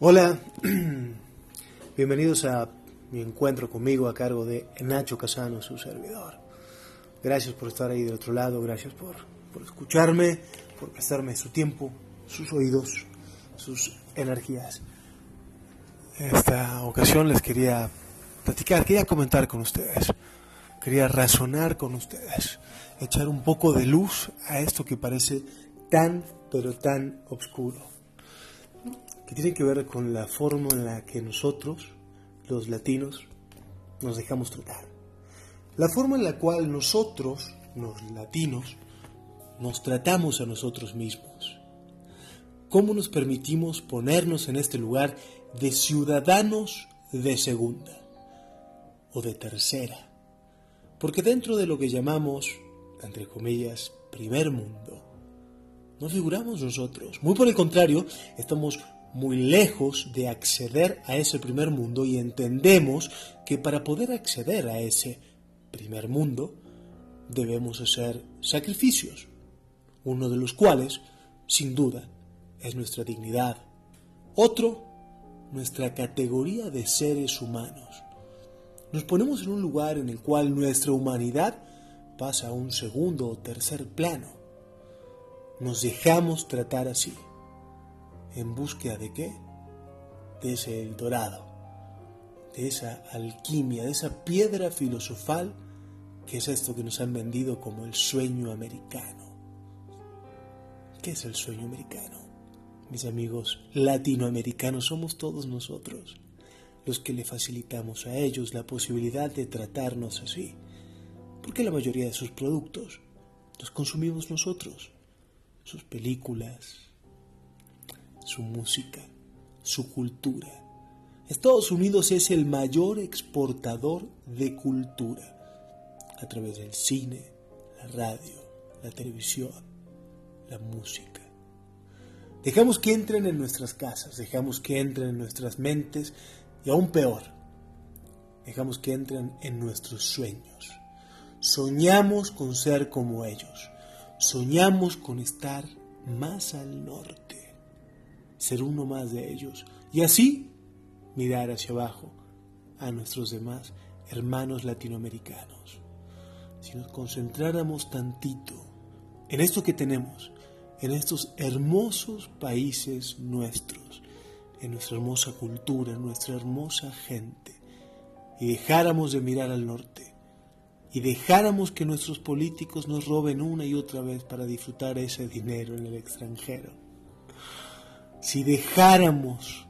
Hola, bienvenidos a mi encuentro conmigo a cargo de Nacho Casano, su servidor. Gracias por estar ahí del otro lado, gracias por, por escucharme, por prestarme su tiempo, sus oídos, sus energías. En esta ocasión les quería platicar, quería comentar con ustedes, quería razonar con ustedes, echar un poco de luz a esto que parece tan, pero tan oscuro, que tiene que ver con la forma en la que nosotros, los latinos, nos dejamos tratar. La forma en la cual nosotros, los latinos, nos tratamos a nosotros mismos. ¿Cómo nos permitimos ponernos en este lugar de ciudadanos de segunda o de tercera? Porque dentro de lo que llamamos, entre comillas, primer mundo, no figuramos nosotros. Muy por el contrario, estamos muy lejos de acceder a ese primer mundo y entendemos que para poder acceder a ese primer mundo debemos hacer sacrificios, uno de los cuales, sin duda, es nuestra dignidad, otro, nuestra categoría de seres humanos. Nos ponemos en un lugar en el cual nuestra humanidad pasa a un segundo o tercer plano nos dejamos tratar así. ¿En búsqueda de qué? De ese dorado, de esa alquimia, de esa piedra filosofal que es esto que nos han vendido como el sueño americano. ¿Qué es el sueño americano? Mis amigos latinoamericanos somos todos nosotros los que le facilitamos a ellos la posibilidad de tratarnos así, porque la mayoría de sus productos los consumimos nosotros sus películas, su música, su cultura. Estados Unidos es el mayor exportador de cultura a través del cine, la radio, la televisión, la música. Dejamos que entren en nuestras casas, dejamos que entren en nuestras mentes y aún peor, dejamos que entren en nuestros sueños. Soñamos con ser como ellos Soñamos con estar más al norte, ser uno más de ellos y así mirar hacia abajo a nuestros demás hermanos latinoamericanos. Si nos concentráramos tantito en esto que tenemos, en estos hermosos países nuestros, en nuestra hermosa cultura, en nuestra hermosa gente, y dejáramos de mirar al norte, y dejáramos que nuestros políticos nos roben una y otra vez para disfrutar ese dinero en el extranjero, si dejáramos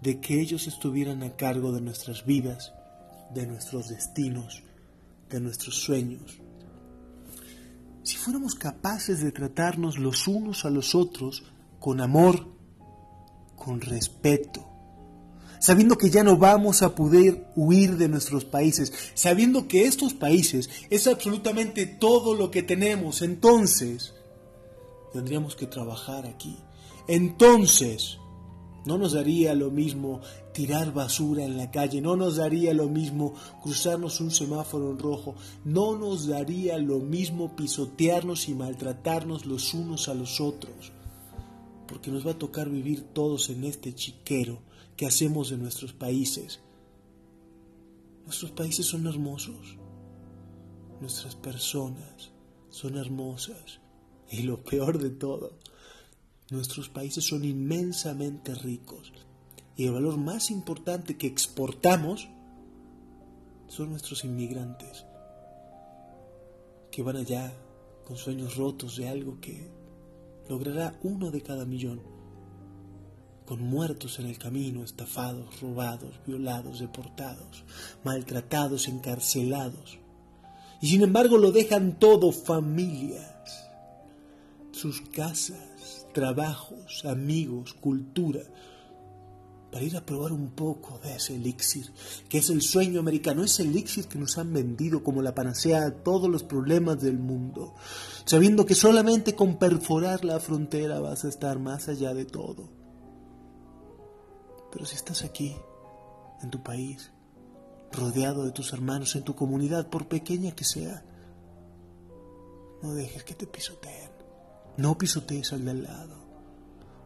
de que ellos estuvieran a cargo de nuestras vidas, de nuestros destinos, de nuestros sueños, si fuéramos capaces de tratarnos los unos a los otros con amor, con respeto, sabiendo que ya no vamos a poder huir de nuestros países, sabiendo que estos países es absolutamente todo lo que tenemos, entonces tendríamos que trabajar aquí. Entonces, no nos daría lo mismo tirar basura en la calle, no nos daría lo mismo cruzarnos un semáforo en rojo, no nos daría lo mismo pisotearnos y maltratarnos los unos a los otros, porque nos va a tocar vivir todos en este chiquero que hacemos de nuestros países. Nuestros países son hermosos, nuestras personas son hermosas. Y lo peor de todo, nuestros países son inmensamente ricos y el valor más importante que exportamos son nuestros inmigrantes que van allá con sueños rotos de algo que logrará uno de cada millón con muertos en el camino, estafados, robados, violados, deportados, maltratados, encarcelados. Y sin embargo lo dejan todo, familias, sus casas, trabajos, amigos, cultura, para ir a probar un poco de ese elixir, que es el sueño americano, ese elixir que nos han vendido como la panacea a todos los problemas del mundo, sabiendo que solamente con perforar la frontera vas a estar más allá de todo. Pero si estás aquí, en tu país, rodeado de tus hermanos, en tu comunidad, por pequeña que sea, no dejes que te pisoteen. No pisotees al de al lado.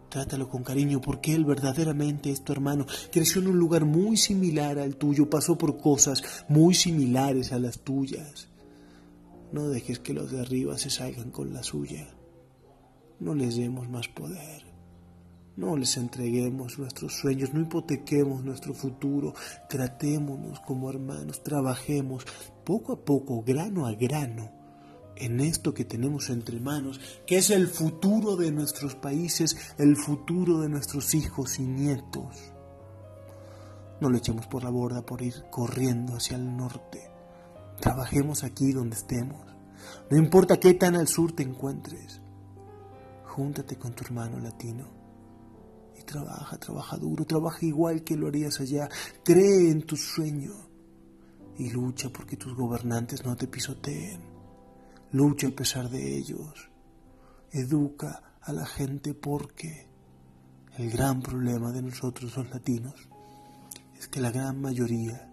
Trátalo con cariño porque él verdaderamente es tu hermano. Creció en un lugar muy similar al tuyo, pasó por cosas muy similares a las tuyas. No dejes que los de arriba se salgan con la suya. No les demos más poder. No les entreguemos nuestros sueños, no hipotequemos nuestro futuro. Tratémonos como hermanos, trabajemos poco a poco, grano a grano, en esto que tenemos entre manos, que es el futuro de nuestros países, el futuro de nuestros hijos y nietos. No lo echemos por la borda por ir corriendo hacia el norte. Trabajemos aquí donde estemos. No importa qué tan al sur te encuentres. Júntate con tu hermano latino y trabaja, trabaja duro, trabaja igual que lo harías allá. Cree en tu sueño y lucha porque tus gobernantes no te pisoteen lucha a pesar de ellos, educa a la gente porque el gran problema de nosotros los latinos es que la gran mayoría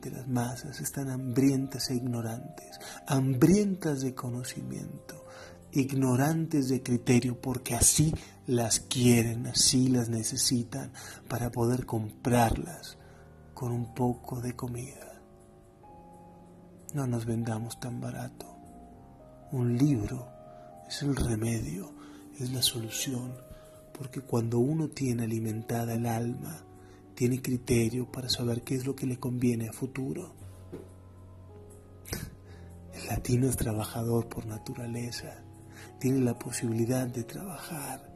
de las masas están hambrientas e ignorantes, hambrientas de conocimiento, ignorantes de criterio porque así las quieren, así las necesitan para poder comprarlas con un poco de comida. No nos vendamos tan barato. Un libro es el remedio, es la solución, porque cuando uno tiene alimentada el alma, tiene criterio para saber qué es lo que le conviene a futuro. El latino es trabajador por naturaleza, tiene la posibilidad de trabajar,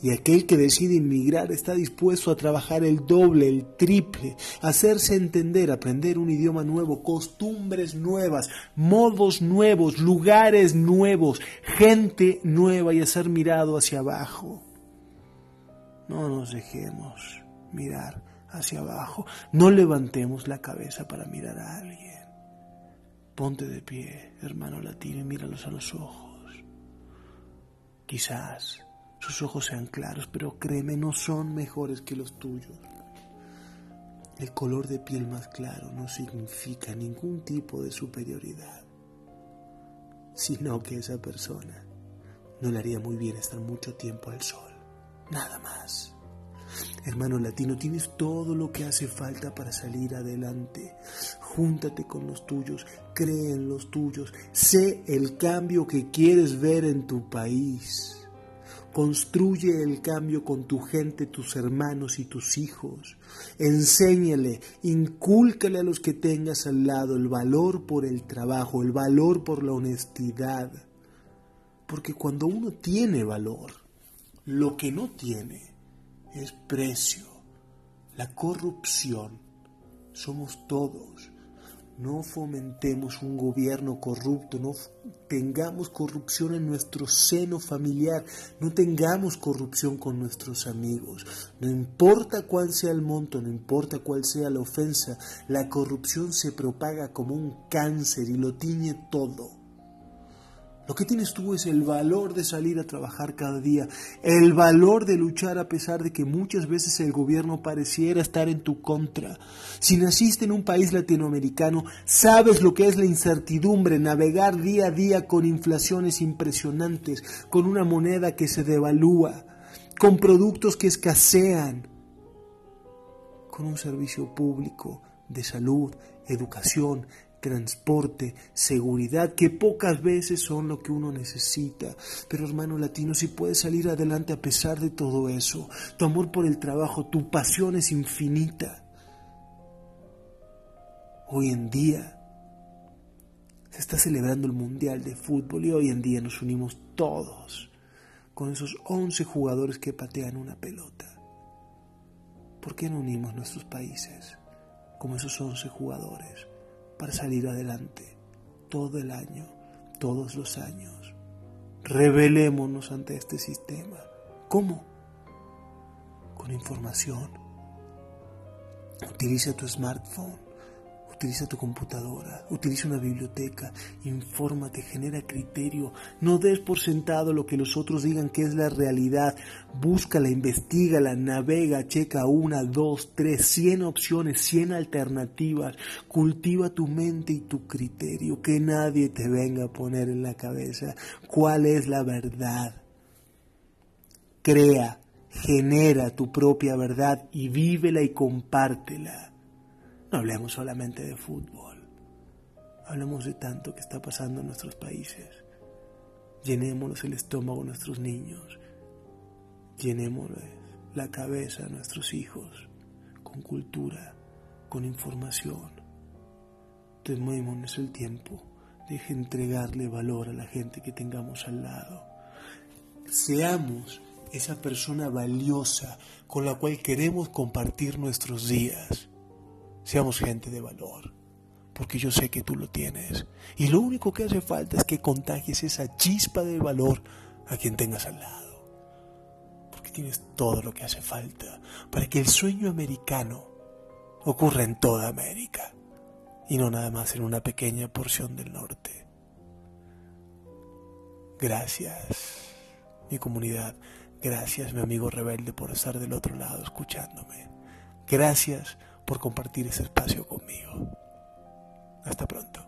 y aquel que decide inmigrar está dispuesto a trabajar el doble, el triple, hacerse entender, aprender un idioma nuevo, costumbres nuevas, modos nuevos, lugares nuevos, gente nueva y a ser mirado hacia abajo. No nos dejemos mirar hacia abajo, no levantemos la cabeza para mirar a alguien. Ponte de pie, hermano latino, y míralos a los ojos. Quizás sus ojos sean claros, pero créeme, no son mejores que los tuyos. El color de piel más claro no significa ningún tipo de superioridad, sino que esa persona no le haría muy bien estar mucho tiempo al sol. Nada más. Hermano latino, tienes todo lo que hace falta para salir adelante. Júntate con los tuyos, cree en los tuyos, sé el cambio que quieres ver en tu país. Construye el cambio con tu gente, tus hermanos y tus hijos. Enséñale, incúlcale a los que tengas al lado el valor por el trabajo, el valor por la honestidad. Porque cuando uno tiene valor, lo que no tiene es precio. La corrupción somos todos. No fomentemos un gobierno corrupto, no tengamos corrupción en nuestro seno familiar, no tengamos corrupción con nuestros amigos. No importa cuál sea el monto, no importa cuál sea la ofensa, la corrupción se propaga como un cáncer y lo tiñe todo. Lo que tienes tú es el valor de salir a trabajar cada día, el valor de luchar a pesar de que muchas veces el gobierno pareciera estar en tu contra. Si naciste en un país latinoamericano, sabes lo que es la incertidumbre, navegar día a día con inflaciones impresionantes, con una moneda que se devalúa, con productos que escasean, con un servicio público de salud, educación, transporte, seguridad, que pocas veces son lo que uno necesita. Pero hermano latino, si puedes salir adelante a pesar de todo eso, tu amor por el trabajo, tu pasión es infinita. Hoy en día se está celebrando el Mundial de Fútbol y hoy en día nos unimos todos con esos 11 jugadores que patean una pelota. ¿Por qué no unimos nuestros países como esos 11 jugadores? Para salir adelante todo el año, todos los años. Revelémonos ante este sistema. ¿Cómo? Con información. Utiliza tu smartphone Utiliza tu computadora, utiliza una biblioteca, infórmate, genera criterio, no des por sentado lo que los otros digan que es la realidad, búscala, investigala, navega, checa una, dos, tres, cien opciones, cien alternativas, cultiva tu mente y tu criterio, que nadie te venga a poner en la cabeza cuál es la verdad. Crea, genera tu propia verdad y vívela y compártela. No hablemos solamente de fútbol. Hablemos de tanto que está pasando en nuestros países. Llenémonos el estómago a nuestros niños. Llenémosles la cabeza a nuestros hijos con cultura, con información. Tomémonos el tiempo de entregarle valor a la gente que tengamos al lado. Seamos esa persona valiosa con la cual queremos compartir nuestros días. Seamos gente de valor, porque yo sé que tú lo tienes. Y lo único que hace falta es que contagies esa chispa de valor a quien tengas al lado. Porque tienes todo lo que hace falta para que el sueño americano ocurra en toda América y no nada más en una pequeña porción del norte. Gracias, mi comunidad. Gracias, mi amigo rebelde, por estar del otro lado escuchándome. Gracias por compartir ese espacio conmigo. Hasta pronto.